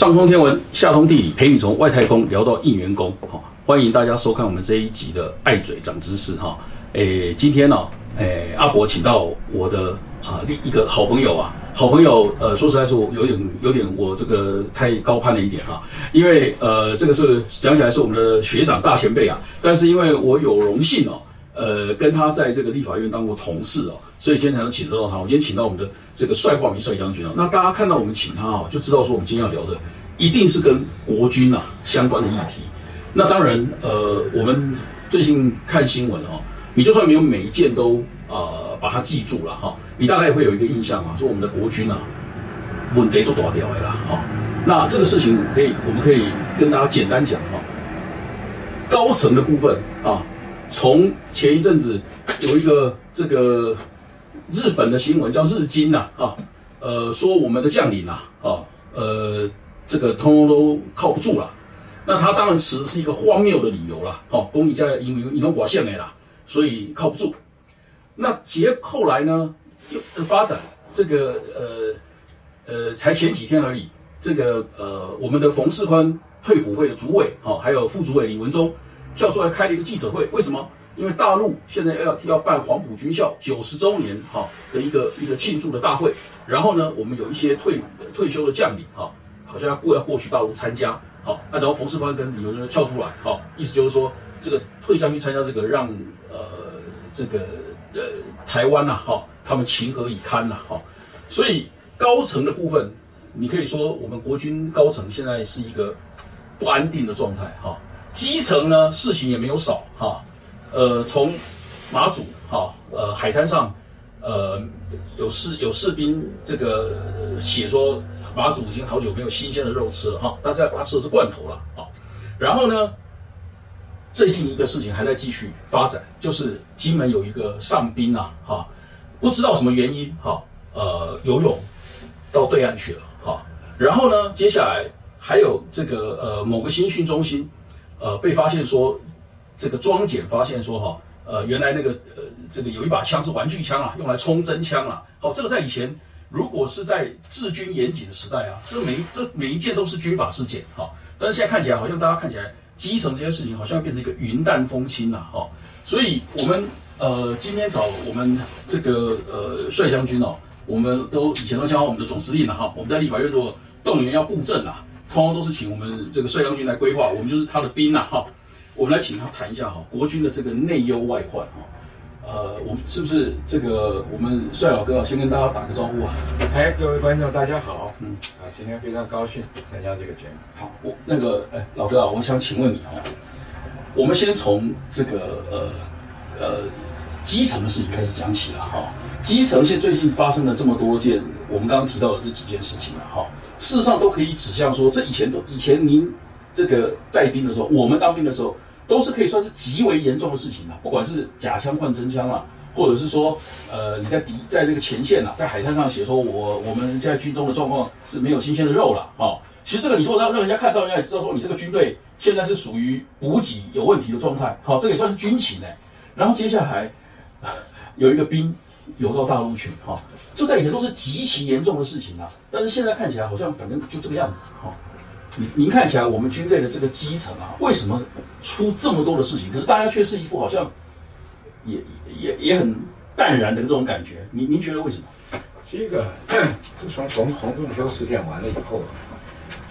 上通天文，下通地理，陪你从外太空聊到应援工。哈，欢迎大家收看我们这一集的爱嘴长知识。哈，诶，今天呢，诶，阿伯请到我的啊另一个好朋友啊，好朋友，呃，说实在是我有点有点我这个太高攀了一点哈，因为呃，这个是讲起来是我们的学长大前辈啊，但是因为我有荣幸哦，呃，跟他在这个立法院当过同事哦。所以今天才能请得到他。我今天请到我们的这个帅化民帅将军啊，那大家看到我们请他啊，就知道说我们今天要聊的一定是跟国军啊相关的议题。那当然，呃，我们最近看新闻哦，你就算没有每一件都啊把它记住了哈，你大概也会有一个印象啊，说我们的国军啊稳得做多少条的啦哈。那这个事情可以，我们可以跟大家简单讲哈，高层的部分啊，从前一阵子有一个这个。日本的新闻叫日经呐，啊，呃，说我们的将领呐，啊，呃，这个通通都靠不住了。那他当然持是一个荒谬的理由了，好，公益家因为引动寡线来了，所以靠不住。那结后来呢，又发展这个呃呃，才前几天而已，这个呃，我们的冯世宽退辅会的主委，好，还有副主委李文忠跳出来开了一个记者会，为什么？因为大陆现在要要办黄埔军校九十周年哈的一个一个庆祝的大会，然后呢，我们有一些退退休的将领哈，好像要过要过去大陆参加，好，那然后冯世宽跟李文忠跳出来，好，意思就是说这个退将去参加这个，让呃这个呃台湾呐哈，他们情何以堪呐哈，所以高层的部分，你可以说我们国军高层现在是一个不安定的状态哈，基层呢事情也没有少哈。呃，从马祖哈，呃，海滩上，呃，有士有士兵这个写说马祖已经好久没有新鲜的肉吃了哈，但是他吃的是罐头了啊。然后呢，最近一个事情还在继续发展，就是金门有一个上兵啊，哈，不知道什么原因哈，呃，游泳到对岸去了哈。然后呢，接下来还有这个呃某个新训中心，呃，被发现说。这个装检发现说哈，呃，原来那个呃，这个有一把枪是玩具枪啊，用来冲真枪啊。好，这个在以前如果是在治军严谨的时代啊，这每这每一件都是军法事件哈。但是现在看起来，好像大家看起来基层这些事情好像变成一个云淡风轻了哈。所以我们呃今天找我们这个呃帅将军哦，我们都以前都叫我们的总司令了哈。我们在立法院如果动员要布阵啊，通通都是请我们这个帅将军来规划，我们就是他的兵呐哈。我们来请他谈一下哈，国军的这个内忧外患哈，呃，我们是不是这个我们帅老哥啊，先跟大家打个招呼啊？哎，各位观众大家好，嗯，啊，今天非常高兴参加这个节目。好，我那个哎，老哥啊，我想请问你哦，我们先从这个呃呃基层的事情开始讲起了哈。基层现最近发生了这么多件，我们刚刚提到的这几件事情了哈，事实上都可以指向说，这以前都以前您这个带兵的时候，我们当兵的时候。都是可以算是极为严重的事情啊，不管是假枪换真枪啊，或者是说，呃，你在敌在这个前线啊，在海滩上写说，我我们现在军中的状况是没有新鲜的肉了啊。其实这个你如果让让人家看到，人家也知道说你这个军队现在是属于补给有问题的状态。好，这也算是军情哎。然后接下来 有一个兵游到大陆去，哈，这在以前都是极其严重的事情啊。但是现在看起来好像反正就这个样子，哈。您您看起来我们军队的这个基层啊，为什么出这么多的事情？可是大家却是一副好像也也也很淡然的这种感觉。您您觉得为什么？第一个，自从红红洞修事件完了以后，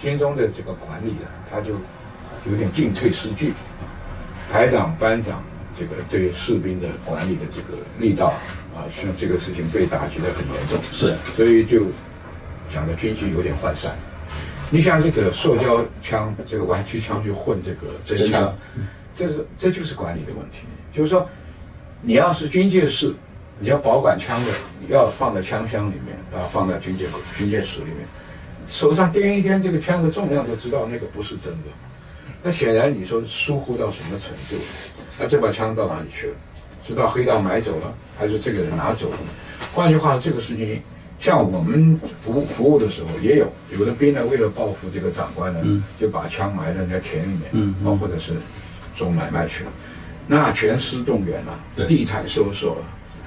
军中的这个管理啊，他就有点进退失据。排长、班长这个对士兵的管理的这个力道啊，像这个事情被打击的很严重。是，所以就讲的军纪有点涣散。你像这个塑胶枪，这个玩具枪去混这个真枪，这是这就是管理的问题。就是说，你要是军械室，你要保管枪的，你要放在枪箱里面啊，放在军械军械室里面，手上掂一掂这个枪的重量，就知道那个不是真的。那显然你说疏忽到什么程度？那这把枪到哪里去了？是到黑道买走了，还是这个人拿走了？换句话说，这个事情。像我们服服务的时候，也有有的兵呢，为了报复这个长官呢，就把枪埋在人家田里面，嗯，或者是做买卖去了，那全师动员了，地毯搜索，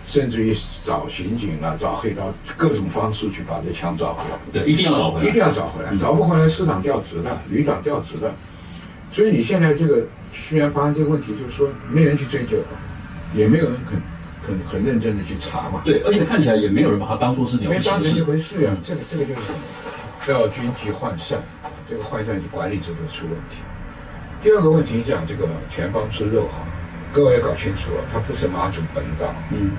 甚至于找刑警啊，找黑道，各种方式去把这枪找回来。对，一定要找回来，一定要找回来，找不回来，市长调职了，旅长调职了。所以你现在这个虽然发生这个问题，就是说没人去追究，也没有人肯肯很认真的去查嘛。对，而且看起来也没有人把它当做是了不起的事。当成一回事呀。这个这个就是？叫军纪涣散，这个涣散管理制度出问题。第二个问题讲这个前方吃肉哈，各位要搞清楚啊，它不是马祖本岛，嗯，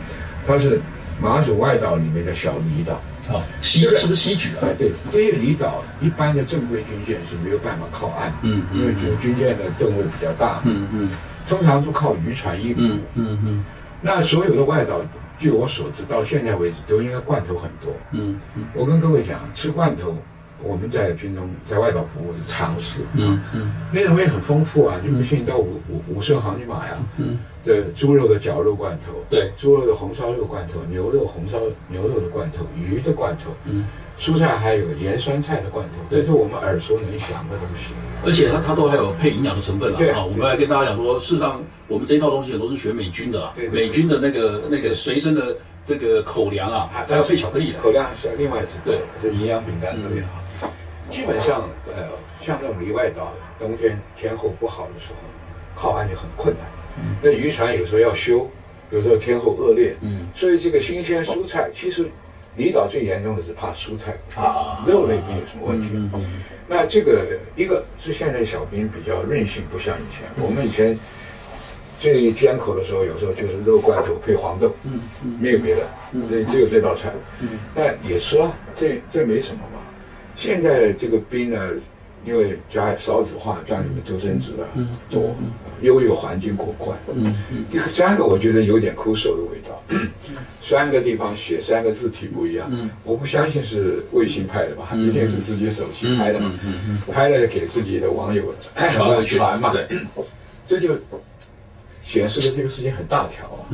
它是马祖外岛里面的小离岛。啊，西是不是西举啊？对，这些离岛一般的正规军舰是没有办法靠岸，嗯，因为军军舰的吨位比较大，嗯嗯，通常都靠渔船运嗯，嗯嗯，那所有的外岛，据我所知，到现在为止都应该罐头很多，嗯嗯，我跟各位讲，吃罐头。我们在军中在外岛服务是常事，嗯嗯，内容也很丰富啊，你不信到五五五色行去买呀，嗯，这猪肉的绞肉罐头，对，猪肉的红烧肉罐头，牛肉红烧牛肉的罐头，鱼的罐头，嗯，蔬菜还有盐酸菜的罐头，这是我们耳熟能详的东西，而且它它都还有配营养的成分了，对。啊，我们来跟大家讲说，事实上我们这一套东西很多是学美军的，对，美军的那个那个随身的这个口粮啊，还要配巧克力的，口粮是另外一种，对，就营养饼干之类的。基本上，呃，像这种离外岛，冬天天候不好的时候，靠岸就很困难。那渔船有时候要修，有时候天候恶劣。嗯，所以这个新鲜蔬菜，其实离岛最严重的是怕蔬菜啊，肉类没有什么问题。那这个一个是现在小兵比较任性，不像以前。我们以前最艰苦的时候，有时候就是肉罐头配黄豆，嗯，没有别的，对，只有这道菜。嗯，那也吃啊，这这没什么嘛。现在这个冰呢，因为家少子化，家里面独生子啊多，又有环境过关。嗯嗯。第三个，我觉得有点抠手的味道。三个地方写三个字体不一样。嗯。我不相信是卫星拍的吧？一定是自己手机拍的。拍了给自己的网友传传嘛。对。这就显示了这个事情很大条啊。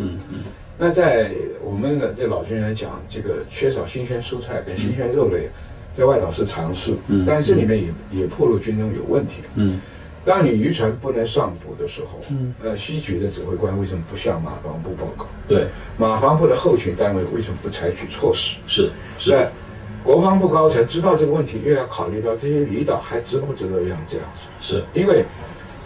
那在我们的这老军来讲，这个缺少新鲜蔬菜跟新鲜肉类。在外岛是常事，但是这里面也也暴露军中有问题。嗯，当你渔船不能上捕的时候，嗯，呃，西局的指挥官为什么不向马防部报告？对，马防部的后勤单位为什么不采取措施？是是，国防部高层知道这个问题，又要考虑到这些离岛还值不值得让这样子？是因为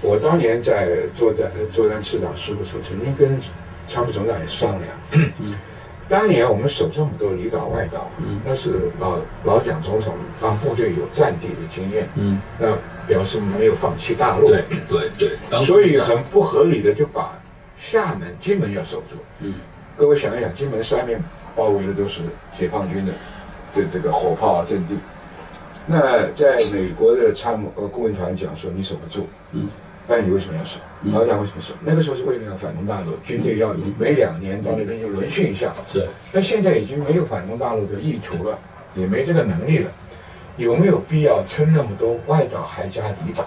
我当年在作战作战次长师的时候，曾经跟参谋总长也商量。当年我们守这么多里岛外岛，那是老老蒋总统让部队有战地的经验，嗯，那表示没有放弃大陆，对对对，所以很不合理的就把厦门、金门要守住，嗯，各位想一想，金门三面包围的都是解放军的的这个火炮啊阵地，那在美国的参谋呃顾问团讲说你守不住，嗯。那你为什么要守？老蒋为什么守？那个时候是为了要反攻大陆，军队要每两年到那边就轮训一下。是。那现在已经没有反攻大陆的意图了，也没这个能力了，有没有必要撑那么多外岛还加离岛？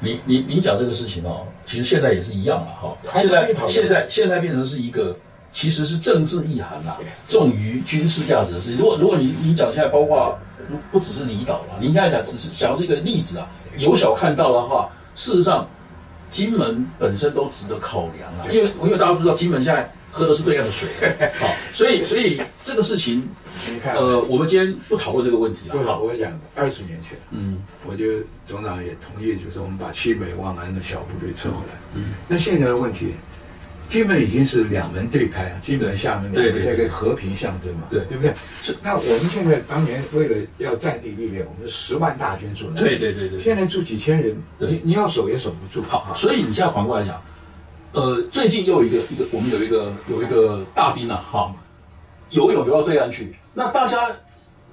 你你你讲这个事情哦，其实现在也是一样了哈。现在现在现在变成是一个其实是政治意涵呐，重于军事价值的事情。如果如果你你讲现在包括不只是离岛了，你应该讲只是想要是一个例子啊，由小看到的话，事实上。金门本身都值得考量啊，因为因为大家都知道金门现在喝的是对岸的水，好，所以所以这个事情，你看，呃，我们今天不讨论这个问题了。好，我讲二十年前，嗯，我就总长也同意，就是我们把西北望安的小部队撤回来。嗯，那现在的问题。基本已经是两门对开啊，基本厦门这个和平象征嘛，对对不对？是。那我们现在当年为了要占地历练，我们是十万大军驻，对对对对。现在住几千人，你你要守也守不住。好，所以你现在反过来讲，呃，最近又有一个一个，我们有一个有一个大兵啊，哈，游泳游到对岸去，那大家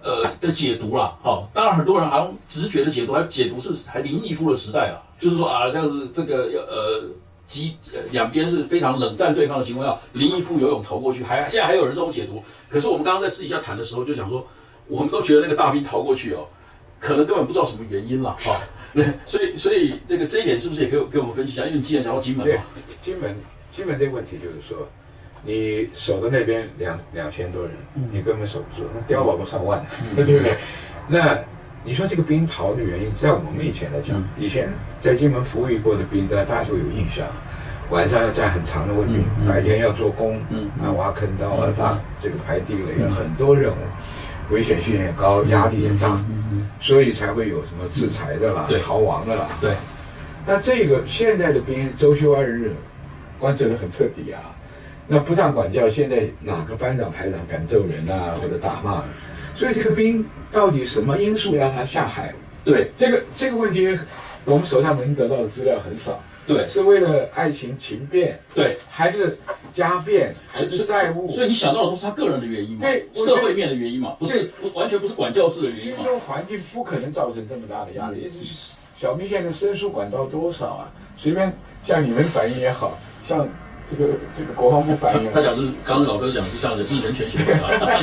呃的解读啦，哈，当然很多人好像直觉的解读，还解读是还林毅夫的时代啊，就是说啊，这样子这个要呃。机两边是非常冷战对抗的情况下，林毅夫游泳逃过去，还现在还有人这种解读。可是我们刚刚在私底下谈的时候，就讲说，我们都觉得那个大兵逃过去哦，可能根本不知道什么原因了哈。所以所以这个这一点是不是也给给我们分析一下？因为你既然讲到金门嘛，金门金门这个问题就是说，你守的那边两两千多人，你根本守不住，那碉堡都上万，对不对？那。你说这个兵逃的原因，在我们以前来讲，以前在金门服役过的兵，大家都有印象。晚上要站很长的卫兵，白天要做工，啊，挖坑道啊，打这个排地雷，有很多任务，危险性也高，压力也大，所以才会有什么制裁的啦，逃亡的啦。对，那这个现在的兵周休二日，关注的很彻底啊。那不当管教，现在哪个班长排长敢揍人啊，或者打骂？所以这个兵到底什么因素让他下海？对，这个这个问题，我们手上能得到的资料很少。对，是为了爱情情变，对，还是家变，还是债务？所以你想到的都是他个人的原因嘛？对，社会面的原因嘛？不是，完全不是管教式的原因嘛？这种环境不可能造成这么大的压力。小明现在申诉管道多少啊？随便像你们反映也好像这个这个国防部反映，他讲是刚刚老哥讲是像人 人权协会，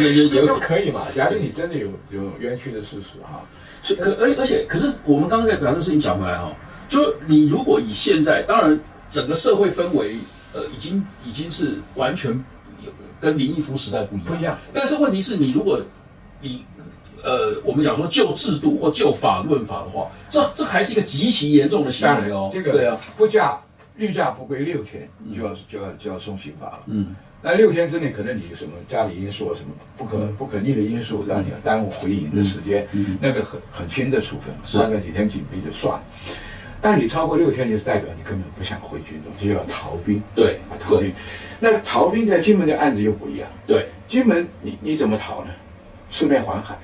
人权协会都可以嘛？假如你真的有有冤屈的事实哈，是可而而且可是我们刚刚在讲的事情讲回来哈。就你如果以现在，当然整个社会氛围，呃，已经已经是完全跟林毅夫时代不一样。不一样。但是问题是你如果你呃，我们讲说就制度或就法论法的话，这这还是一个极其严重的行为哦。这个对啊，不驾御驾不归六天，就要就要就要送刑罚了。嗯。那六天之内，可能你什么家里因素什么不可不可逆的因素，让你耽误回营的时间，那个很很轻的处分，关个几天警备就算了。但你超过六天，就是代表你根本不想回军中，就要逃兵。对，啊，逃兵。那逃兵在金门的案子又不一样。对，金门你你怎么逃呢？四面环海。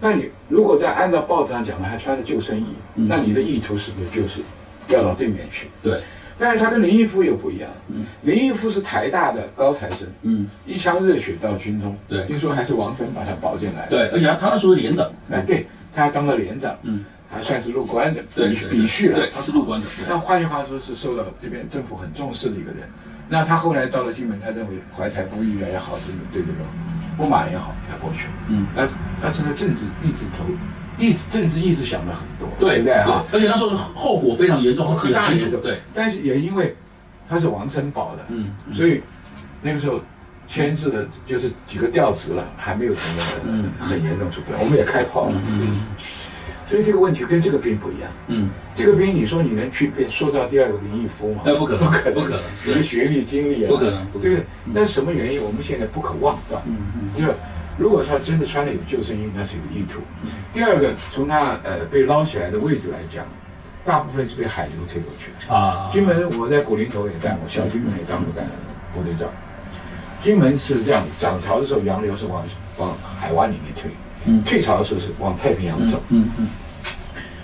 那你如果在按照报纸上讲的，还穿着救生衣，那你的意图是不是就是要到对面去？对。但是他跟林毅夫又不一样。嗯。林毅夫是台大的高材生。嗯。一腔热血到军中。对。听说还是王森把他保进来。对，而且他那时候是连长。哎，对，他还当了连长。嗯。还算是入关的，对，比序了。对，他是入关的。那换句话说，是受到这边政府很重视的一个人。那他后来到了金门，他认为怀才不遇也好，是对这个不满也好，才过去。嗯，但但是呢政治一直投，意志政治意识想的很多，对不对哈？而且那时候是后果非常严重，很清楚。对，但是也因为他是王森保的，嗯，所以那个时候牵制的就是几个调职了，还没有成功嗯很严重出不来，我们也开炮了。嗯。所以这个问题跟这个兵不一样。嗯，这个兵你说你能去变塑造第二个林毅夫吗？那不可能，不可能，不可能。你的学历、经历啊，不可能，对不对？那是什么原因？我们现在不可忘断。嗯嗯。就是如果他真的穿了有救生衣，那是有意图。第二个，从他呃被捞起来的位置来讲，大部分是被海流推过去的。啊。金门我在古林头也干过，小金门也当过干部队长。金门是这样，涨潮的时候洋流是往往海湾里面推。嗯，退潮的时候是往太平洋走。嗯嗯，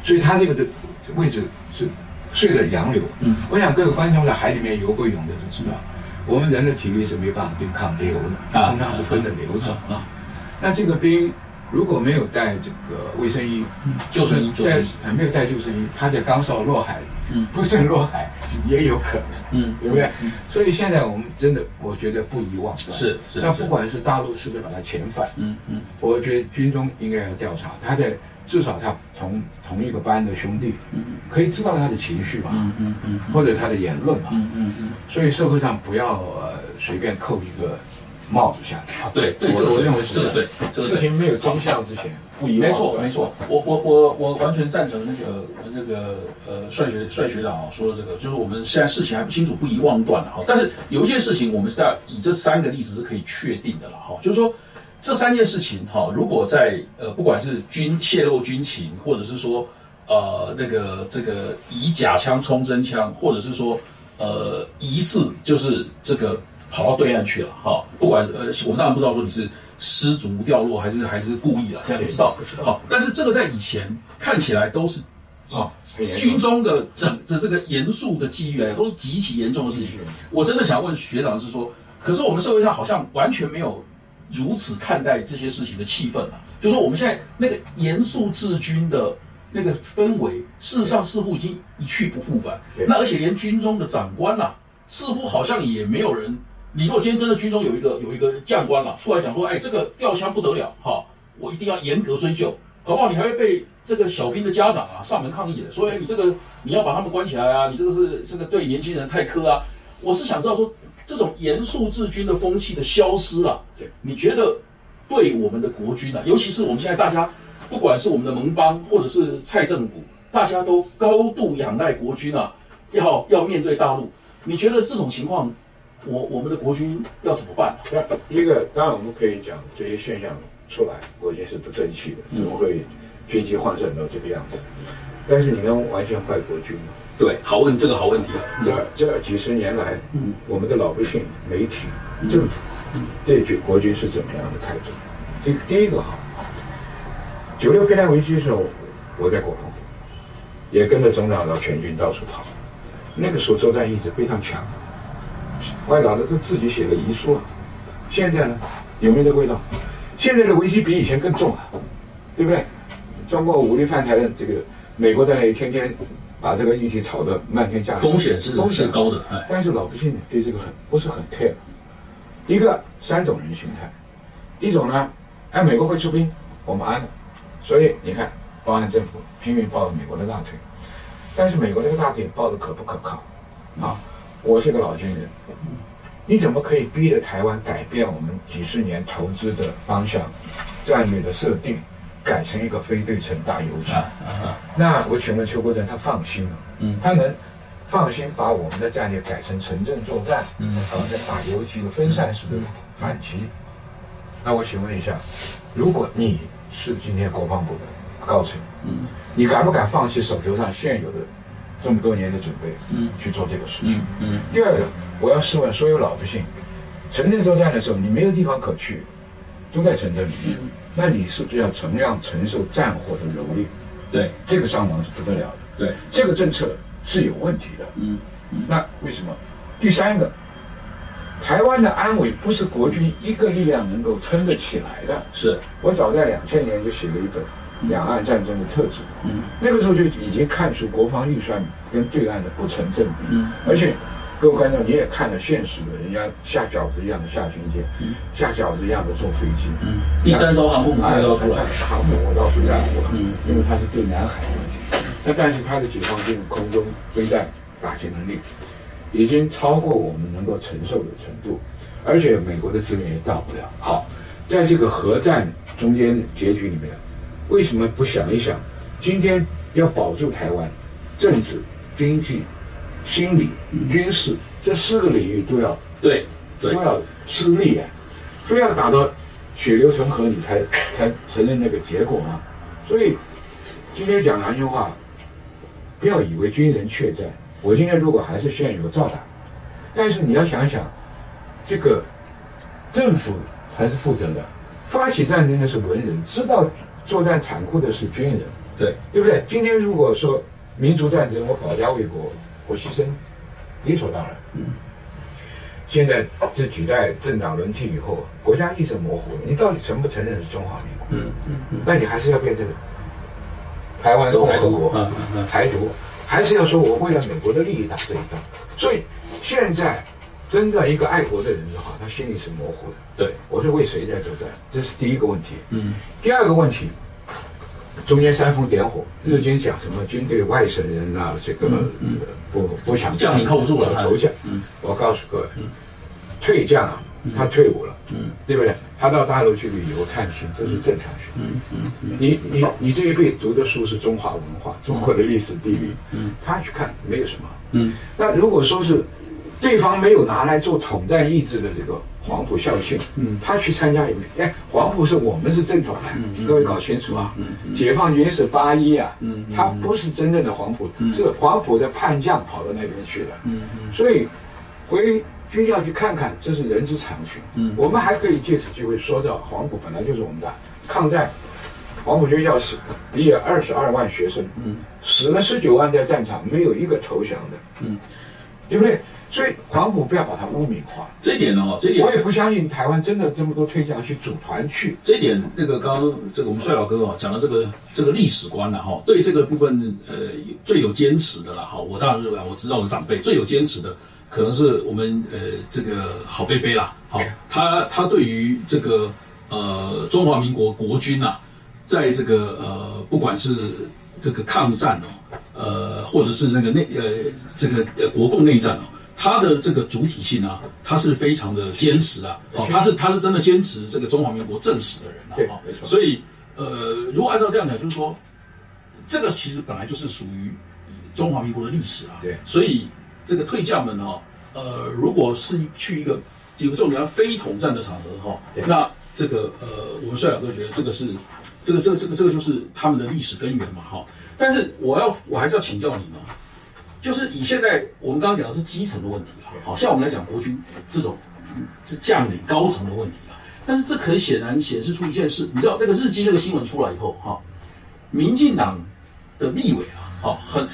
所以他这个的位置是顺着洋流。嗯，我想各位观众在海里面游过泳的都知道，我们人的体力是没办法对抗流的，通常是跟着流走啊。那这个兵如果没有带这个卫生衣、救生衣，在没有带救生衣，他在刚上落海，嗯，不慎落海 也有可能。嗯，对不对？所以现在我们真的，我觉得不遗忘是是。那不管是大陆是不是把他遣返，嗯嗯，我觉得军中应该要调查他在，至少他同同一个班的兄弟，嗯嗯，可以知道他的情绪吧，嗯嗯嗯，或者他的言论吧，嗯嗯嗯。所以社会上不要随便扣一个帽子下去。啊，对对，这个我认为是对，这个事情没有真相之前。没错，没错，我我我我完全赞成那个那个呃帅学帅学长说的这个，就是我们现在事情还不清楚，不宜妄断了哈。但是有一件事情，我们是在以这三个例子是可以确定的了哈，就是说这三件事情哈，如果在呃不管是军泄露军情，或者是说呃那个这个以假枪充真枪，或者是说呃疑似就是这个跑到对岸去了哈，不管呃我们当然不知道说你是。失足掉落还是还是故意的，现在不知道。好，但是这个在以前看起来都是啊，军中的整的这个严肃的纪律来都是极其严重的事情。我真的想问学长是说，可是我们社会上好像完全没有如此看待这些事情的气氛啊，就是说我们现在那个严肃治军的那个氛围，事实上似乎已经一去不复返。那而且连军中的长官呐，似乎好像也没有人。你如果今天真的军中有一个有一个将官了出来讲说，哎，这个吊枪不得了，哈，我一定要严格追究，搞不好你还会被这个小兵的家长啊上门抗议的，说，哎，你这个你要把他们关起来啊，你这个是这个对年轻人太苛啊。我是想知道说，这种严肃治军的风气的消失了，你觉得对我们的国军啊，尤其是我们现在大家，不管是我们的盟邦或者是蔡政府，大家都高度仰赖国军啊，要要面对大陆。你觉得这种情况，我我们的国军要怎么办一个当然我们可以讲这些现象出来，国军是不争气的，怎么会军机换胜到这个样子？但是你能完全怪国军吗？对，好问这个好问题啊。这这几十年来，我们的老百姓、媒体、政府对军国军是怎么样的态度？这个第一个哈，九六飞弹危机的时候，我在国防部，也跟着总长到全军到处跑。那个时候作战意志非常强，外岛的都自己写的遗书啊。现在呢，有没有这个味道？现在的危机比以前更重啊，对不对？中国武力犯台的这个美国在那里天天把这个议题炒得漫天下，风险是风险高的，哎，但是老百姓对这个很不是很 care。一个三种人心态，一种呢，哎，美国会出兵，我们安了，所以你看，包含政府拼命抱着美国的大腿，但是美国那个大腿抱的可不可靠？啊，我是个老军人，你怎么可以逼着台湾改变我们几十年投资的方向、战略的设定，改成一个非对称大游击？啊啊那我请问邱国正，他放心吗？嗯他能放心把我们的战略改成城镇作战，嗯搞成打游击的分散式的反击？那我请问一下，如果你是今天国防部的高层，嗯你敢不敢放弃手头上现有的这么多年的准备，嗯去做这个事情？嗯嗯第二个，我要试问所有老百姓，城镇作战的时候，你没有地方可去，都在城镇里面，那你是不是要同样承受战火的蹂躏？对这个伤亡是不得了的。对，这个政策是有问题的。嗯那为什么？第三个，台湾的安危不是国军一个力量能够撑得起来的。是，我早在两千年就写了一本《两岸战争的特质》，嗯。那个时候就已经看出国防预算跟对岸的不成正比，嗯。而且各位观众你也看了现实的，人家下饺子一样的下军舰，嗯。下饺子一样的坐飞机，嗯，第三艘航空母舰要出来，航母我倒不在乎了，嗯。因为它是对南海的问题。那但是它的解放军空中飞弹打击能力已经超过我们能够承受的程度，而且美国的资源也到不了。好，在这个核战中间结局里面，为什么不想一想，今天要保住台湾，政治、经济、心理、军事这四个领域都要对对都要吃力啊，非要打到血流成河，你才才承认那个结果吗？所以今天讲良心话，不要以为军人怯战。我今天如果还是现有照打，但是你要想想，这个政府才是负责的，发起战争的是文人，知道作战残酷的是军人，对，对不对？今天如果说民族战争，我保家卫国，我牺牲，理所当然。嗯现在这几代政党轮替以后，国家意识模糊了，你到底承不承认是中华民国？嗯嗯嗯，那你还是要变成台湾共和国嗯嗯嗯台独，还是要说我为了美国的利益打这一仗？所以现在真的一个爱国的人的话，他心里是模糊的。对，我是为谁在作战？这是第一个问题。嗯第二个问题，中间煽风点火，日军讲什么军队外省人啊，这个、呃不不想将领靠不住了投降。嗯我告诉各位，退将啊，他退伍了，嗯对不对？他到大陆去旅游探亲，这是正常事。嗯嗯你你你这一辈子读的书是中华文化，中国的历史地理，嗯他去看没有什么。嗯那如果说是对方没有拿来做统战意志的这个黄埔校训，嗯。他去参加也没，哎，黄埔是我们是正统的，各位搞清楚啊，解放军是八一啊，嗯嗯。他不是真正的黄埔，是黄埔的叛将跑到那边去了，嗯所以回军校去看看，这是人之常情。嗯。我们还可以借此机会说到黄埔本来就是我们的抗战，黄埔军校是毕业二十二万学生，嗯。死了十九万在战场，没有一个投降的，嗯，对不对？所以黄埔不要把它污名化。这一点呢，这一点我也不相信台湾真的这么多退将去组团去。这一点，那个刚刚这个我们帅老哥哦讲到这个这个历史观了哈，对这个部分呃最有坚持的了哈，我当然认为我知道我的长辈最有坚持的，可能是我们呃这个郝贝贝啦，好，他他对于这个呃中华民国国军呐、在这个呃不管是这个抗战哦，呃或者是那个内呃这个呃国共内战哦。他的这个主体性啊，他是非常的坚持啊，好、他是他是真的坚持这个中华民国正史的人对啊，哈没错。所以呃，如果按照这样讲，就是说，这个其实本来就是属于中华民国的历史啊，对。所以这个退将们哈、呃，如果是去一个有这种叫非统战的场合哈，那这个呃，我们帅老哥觉得这个是这个这个这个这个就是他们的历史根源嘛哈。但是我要我还是要请教你呢，就是以现在我们刚刚讲的是基层的问题了，好像我们来讲国军这种是将领高层的问题了。但是这可显然显示出一件事，你知道这个日记这个新闻出来以后哈，民进党的立委啊，好很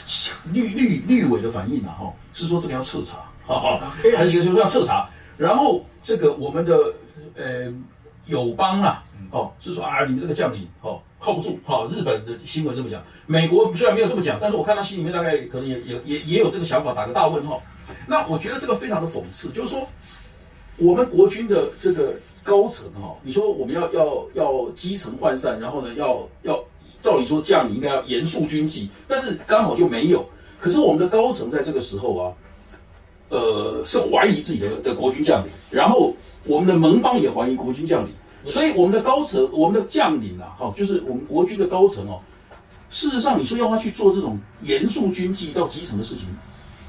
绿绿绿委的反应啊哈，是说这个要彻查，哈哈，还是一个说要彻查，然后这个我们的呃友邦啊，哦是说啊你们这个将领哦。靠不住，好，日本的新闻这么讲，美国虽然没有这么讲，但是我看他心里面大概可能也也也也有这个想法，打个大问号。那我觉得这个非常的讽刺，就是说我们国军的这个高层哈，你说我们要要要基层涣散，然后呢要要照理说将领应该要严肃军纪，但是刚好就没有。可是我们的高层在这个时候啊，呃，是怀疑自己的的国军将领，然后我们的盟邦也怀疑国军将领。所以我们的高层，我们的将领啊，哈，就是我们国军的高层哦。事实上，你说要他去做这种严肃军纪到基层的事情，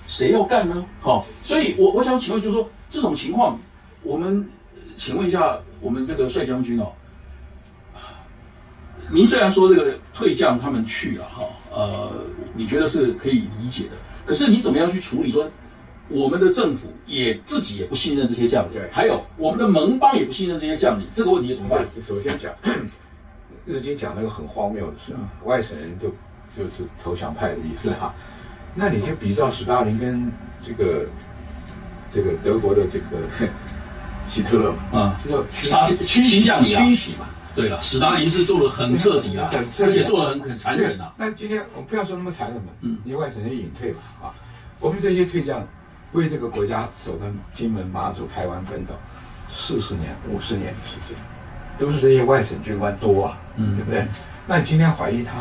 谁要干呢？好，所以我我想请问，就是说这种情况，我们请问一下我们这个帅将军哦。您虽然说这个退将他们去了哈，呃，你觉得是可以理解的，可是你怎么样去处理说？我们的政府也自己也不信任这些将领，还有我们的盟邦也不信任这些将领，这个问题怎么办？首先讲，日军讲那个很荒谬的事啊，外省人就就是投降派的意思哈，那你就比照斯大林跟这个这个德国的这个 希特勒嘛啊，叫杀清洗将领清洗嘛。对了，斯大林是做的很彻底啊，而且做的很很残忍啊。那今天我们不要说那么残忍嘛，嗯，你外省人隐退嘛啊，我们这些退将。为这个国家守的金门、马祖、台湾奋斗四十年、五十年的时间，都是这些外省军官多啊，嗯，对不对？那你今天怀疑他，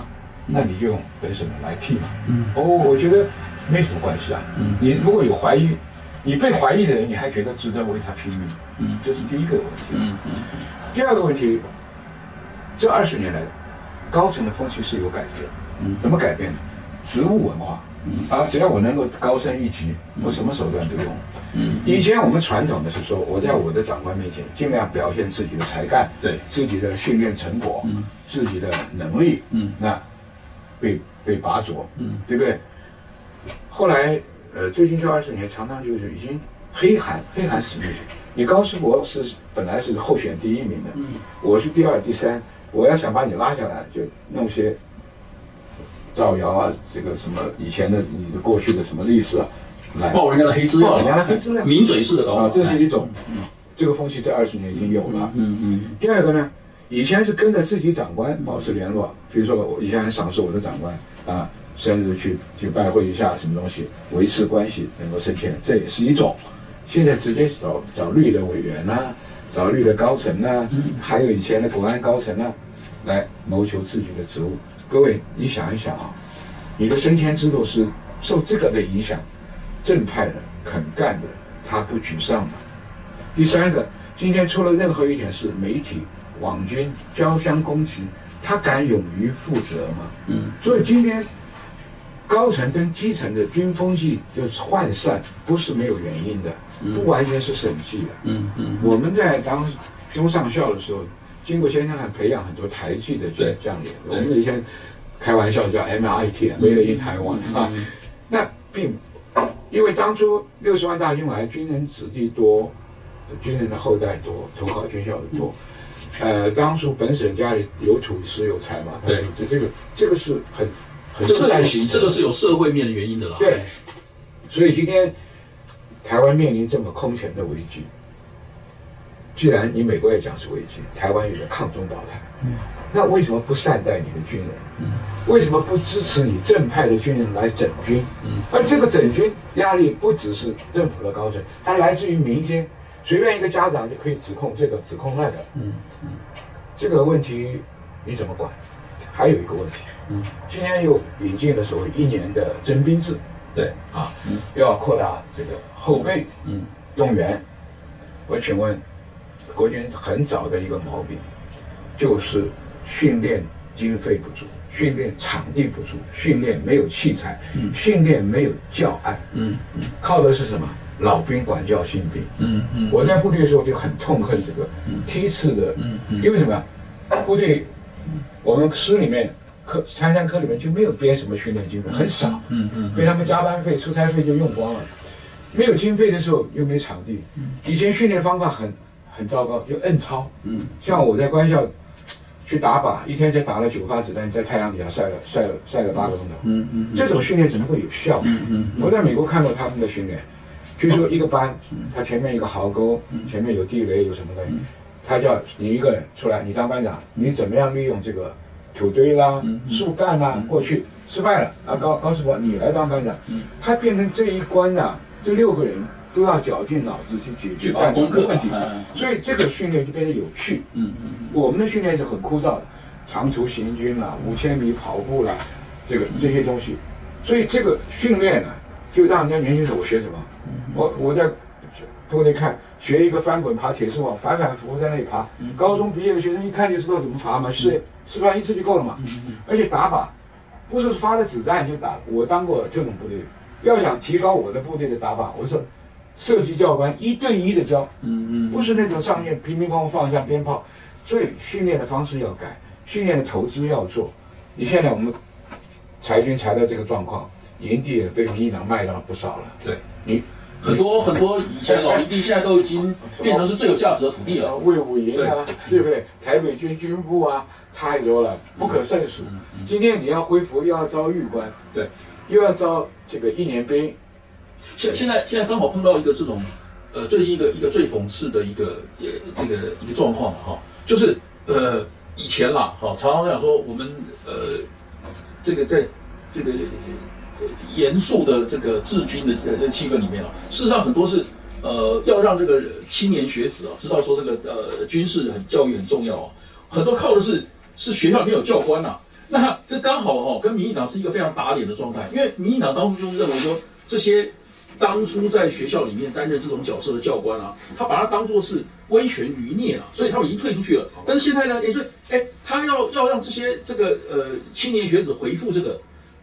那你就用本省人来替嘛。嗯，哦，我觉得没什么关系啊。嗯，你如果有怀疑，你被怀疑的人，你还觉得值得为他拼命？嗯，这是第一个问题。嗯嗯。第二个问题，这二十年来，高层的风气是有改变。嗯，怎么改变呢？职务文化。啊，只要我能够高升一级，我什么手段都用。嗯，以前我们传统的是说，我在我的长官面前尽量表现自己的才干，对，自己的训练成果，嗯，自己的能力，嗯，那被被拔擢，嗯，对不对？后来，呃，最近这二十年，常常就是已经黑函黑函实力，你高世博是本来是候选第一名的，嗯，我是第二、第三，我要想把你拉下来，就弄些。造谣啊，这个什么以前的你的过去的什么历史啊，来爆人家的黑资料，人家的黑资料，名嘴式的搞啊，这是一种，这个风气在二十年已经有了。嗯嗯。第二个呢，以前是跟着自己长官保持联络，比如说我以前还赏识我的长官啊，生日去去拜会一下什么东西，维持关系能够升迁，这也是一种。现在直接找找绿的委员呐，找绿的高层呐，还有以前的国安高层呐，来谋求自己的职务。各位，你想一想啊，你的升迁制度是受这个的影响，正派的、肯干的，他不沮丧吗？第三个，今天出了任何一点事，媒体、网军交相攻击，他敢勇于负责吗？嗯。所以今天高层跟基层的军风气就是涣散，不是没有原因的，不完全是审计的。嗯嗯。我们在当中上校的时候。经过先生还培养很多台籍的将领，我们以前开玩笑叫 MIT，为了一台湾啊。那并因为当初六十万大军来，军人子弟多，军人的后代多，投考军校的多。呃，当初本省家里有土石有财嘛，对，这这个这个是很很自然型，这个是有社会面的原因的啦。对，所以今天台湾面临这么空前的危机。既然你美国也讲是危机，台湾也在抗中保台，嗯，那为什么不善待你的军人？嗯，为什么不支持你正派的军人来整军？嗯，而这个整军压力不只是政府的高层，它来自于民间，随便一个家长就可以指控这个指控那个，嗯嗯，这个问题你怎么管？还有一个问题，嗯，今天又引进了所谓一年的征兵制，对，啊，又要扩大这个后备，嗯，动员，我请问。国军很早的一个毛病，就是训练经费不足，训练场地不足，训练没有器材，嗯。训练没有教案，嗯，靠的是什么？老兵管教新兵。嗯嗯。我在部队的时候就很痛恨这个梯次的，嗯嗯。因为什么？部队我们师里面科参山科里面就没有编什么训练经费，很少，嗯嗯被他们加班费、出差费就用光了。没有经费的时候又没场地，以前训练方法很很糟糕，就摁操。嗯。像我在官校去打靶，一天才打了九发子弹，在太阳底下晒了晒了晒了八个钟头。嗯嗯这种训练怎么会有效？嗯嗯我在美国看过他们的训练，比如说一个班，他前面一个壕沟，前面有地雷，有什么的，他叫你一个人出来，你当班长，你怎么样利用这个土堆啦、树干啦过去？失败了啊，高高师傅，你来当班长，他变成这一关呐、这六个人都要绞尽脑汁去解决战争的问题。嗯，所以这个训练就变得有趣。嗯嗯我们的训练是很枯燥的，长途行军啦、五千米跑步啦，这个这些东西，所以这个训练呢，就让人家年轻人我学什么？我我在部队看学一个翻滚爬铁丝网，反反复复在那里爬。高中毕业的学生一看就知道怎么爬嘛，示示范一次就够了嘛。而且打靶不是发的子弹就打，我当过这种部队，要想提高我的部队的打靶，我说射击教官一对一的教，嗯嗯不是那种上面乒乒乓乓放下鞭炮，所以训练的方式要改，训练的投资要做。你现在我们裁军裁到这个状况，营地也被民进党卖了不少了。对，你很多很多以前老营地现在都已经 变成是最有价值的土地了。魏武营啊，对不对？台北军军部啊，太多了，不可胜数。今天你要恢复，又要招狱官，对，又要招这个一年兵，现现在现在刚好碰到一个这种，呃，最近一个一个最讽刺的一个呃这个一个状况哈、就是呃以前啦哈、常常讲说我们呃这个在这个严肃的这个治军的这个气氛里面啊，事实上很多是呃要让这个青年学子啊知道说这个呃军事很教育很重要啊，很多靠的是是学校里面有教官呐、啊。那这刚好哈、跟民进党是一个非常打脸的状态，因为民进党当初就是认为说这些当初在学校里面担任这种角色的教官啊，他把他当作是威权余孽啊，所以他们已经退出去了。但是现在呢，也是哎，他要要让这些这个呃青年学子回复这个，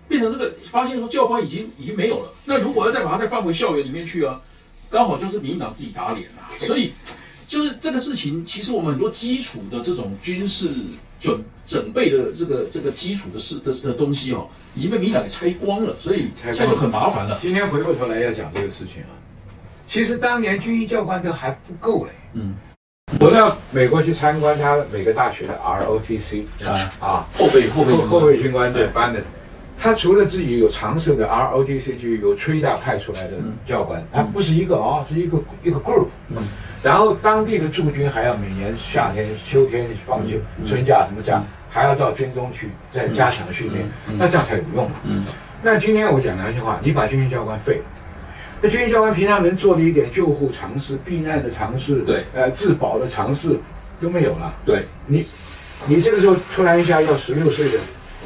变成这个发现说教官已经已经没有了。那如果要再把他再放回校园里面去啊，刚好就是民进党自己打脸啊。所以就是这个事情，其实我们很多基础的这种军事准准备的这个这个基础的事的的东西哦，已经被民进党给拆光了，所以拆光了。现在就很麻烦了。今天回过头来要讲这个事情啊，其实当年军医教官都还不够嘞。嗯，我到美国去参观他每个大学的 ROTC 啊。啊，后备后备后后备军官队对班的，他除了自己有常设的 ROTC，就有吹大派出来的教官，他不是一个啊，是一个一个 group。然后当地的驻军还要每年夏天、秋天放假、春假什么假，还要到军中去再加强训练，那这样才有用嘛。嗯。那今天我讲良心话，你把军训教官废了，那军训教官平常能做的一点救护常识、避难的常识，对。呃，自保的常识都没有了。对，你，你这个时候突然一下要十六岁的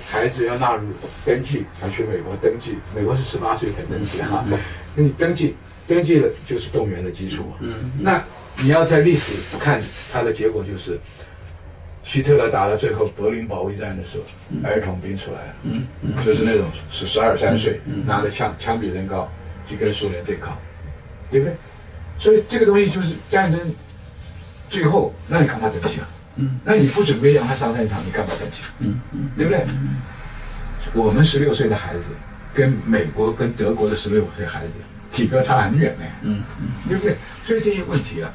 孩子要纳入登记，要去美国登记，美国是十八岁才登记哈，那你登记登记了就是动员的基础啊。嗯。那你要在历史看它的结果就是，希特勒打到最后柏林保卫战的时候，儿童兵出来了，嗯嗯就是那种十十二三岁拿着枪枪比人高去跟苏联对抗，对不对？所以这个东西就是战争最后，那你干嘛登记啊？嗯那你不准备让他上战场，你干嘛登记？嗯嗯对不对？我们十六岁的孩子跟美国跟德国的十六岁孩子体格差很远呢，嗯嗯对不对？所以这些问题啊，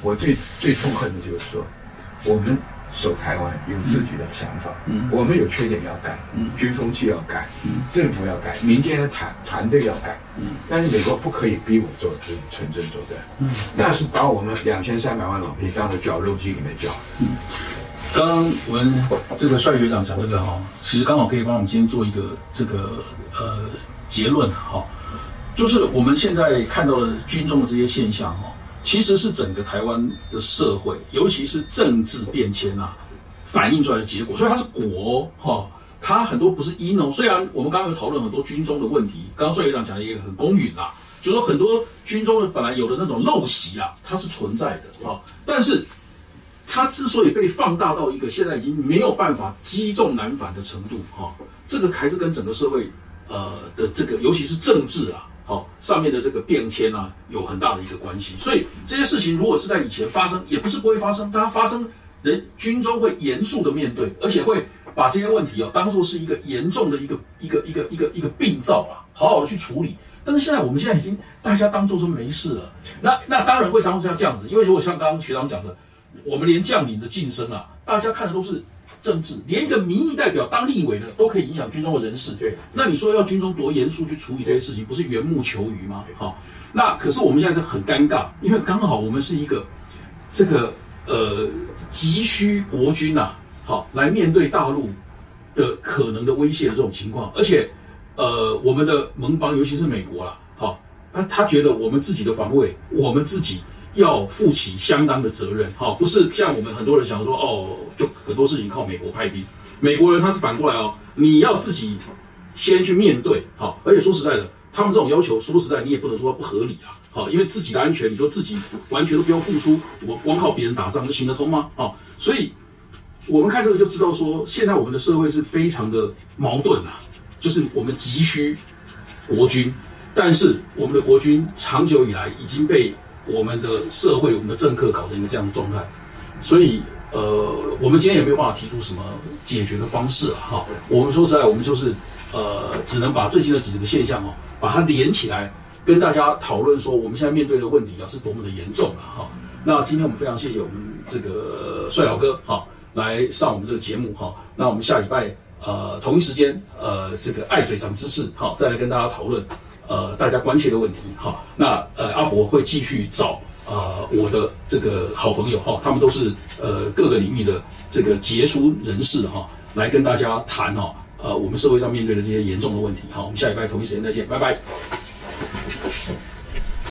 我最最痛恨的就是说，我们守台湾有自己的想法，嗯。我们有缺点要改，嗯。军风气要改，嗯。政府要改，民间的团团队要改，嗯。但是美国不可以逼我做这纯正作战，嗯。那是把我们两千三百万老兵当做绞肉机里面绞。嗯。刚刚我们这个帅学长讲这个哈，其实刚好可以帮我们今天做一个这个呃结论哈，就是我们现在看到的军中的这些现象哈，其实是整个台湾的社会，尤其是政治变迁啊，反映出来的结果。所以它是果哈，它很多不是因哦。虽然我们刚刚有讨论很多军中的问题，刚刚帅学长讲的也很公允啦，就是说很多军中的本来有的那种陋习啊，它是存在的啊，但是。它之所以被放大到一个现在已经没有办法击中难返的程度，哈、这个还是跟整个社会呃的这个，尤其是政治啊，好、上面的这个变迁啊，有很大的一个关系。所以这些事情如果是在以前发生，也不是不会发生，它发生，人军中会严肃的面对，而且会把这些问题啊当做是一个严重的一个一个一个一个一个病灶啊，好好的去处理。但是现在我们现在已经大家当做说没事了，那那当然会当做像这样子，因为如果像刚刚学长讲的，我们连将领的晋升啊，大家看的都是。政治连一个民意代表当立委的都可以影响军中的人事，对。那你说要军中多严肃去处理这些事情，不是缘木求鱼吗？好，那可是我们现在是很尴尬，因为刚好我们是一个这个呃急需国军呐，好来面对大陆的可能的威胁的这种情况，而且呃我们的盟邦尤其是美国啊，好，那他觉得我们自己的防卫，我们自己。要负起相当的责任，哈，不是像我们很多人想说，哦，就很多事情靠美国派兵。美国人他是反过来哦，你要自己先去面对，好，而且说实在的，他们这种要求，说实在你也不能说不合理啊，好，因为自己的安全，你说自己完全都不用付出，我光靠别人打仗就行得通吗？好，所以我们看这个就知道说，现在我们的社会是非常的矛盾啊，就是我们急需国军，但是我们的国军长久以来已经被。我们的社会，我们的政客搞成一个这样的状态，所以呃，我们今天也没有办法提出什么解决的方式了哈。我们说实在，我们就是呃，只能把最近的几个现象哦，把它连起来，跟大家讨论说，我们现在面对的问题啊是多么的严重了哈。那今天我们非常谢谢我们这个帅老哥哈，来上我们这个节目哈。那我们下礼拜呃同一时间呃这个爱嘴长知识好，再来跟大家讨论。呃，大家关切的问题，哈，那呃，阿伯会继续找呃我的这个好朋友哈，他们都是呃各个领域的这个杰出人士哈，来跟大家谈哈，呃，我们社会上面对的这些严重的问题，好，我们下礼拜同一时间再见，拜拜。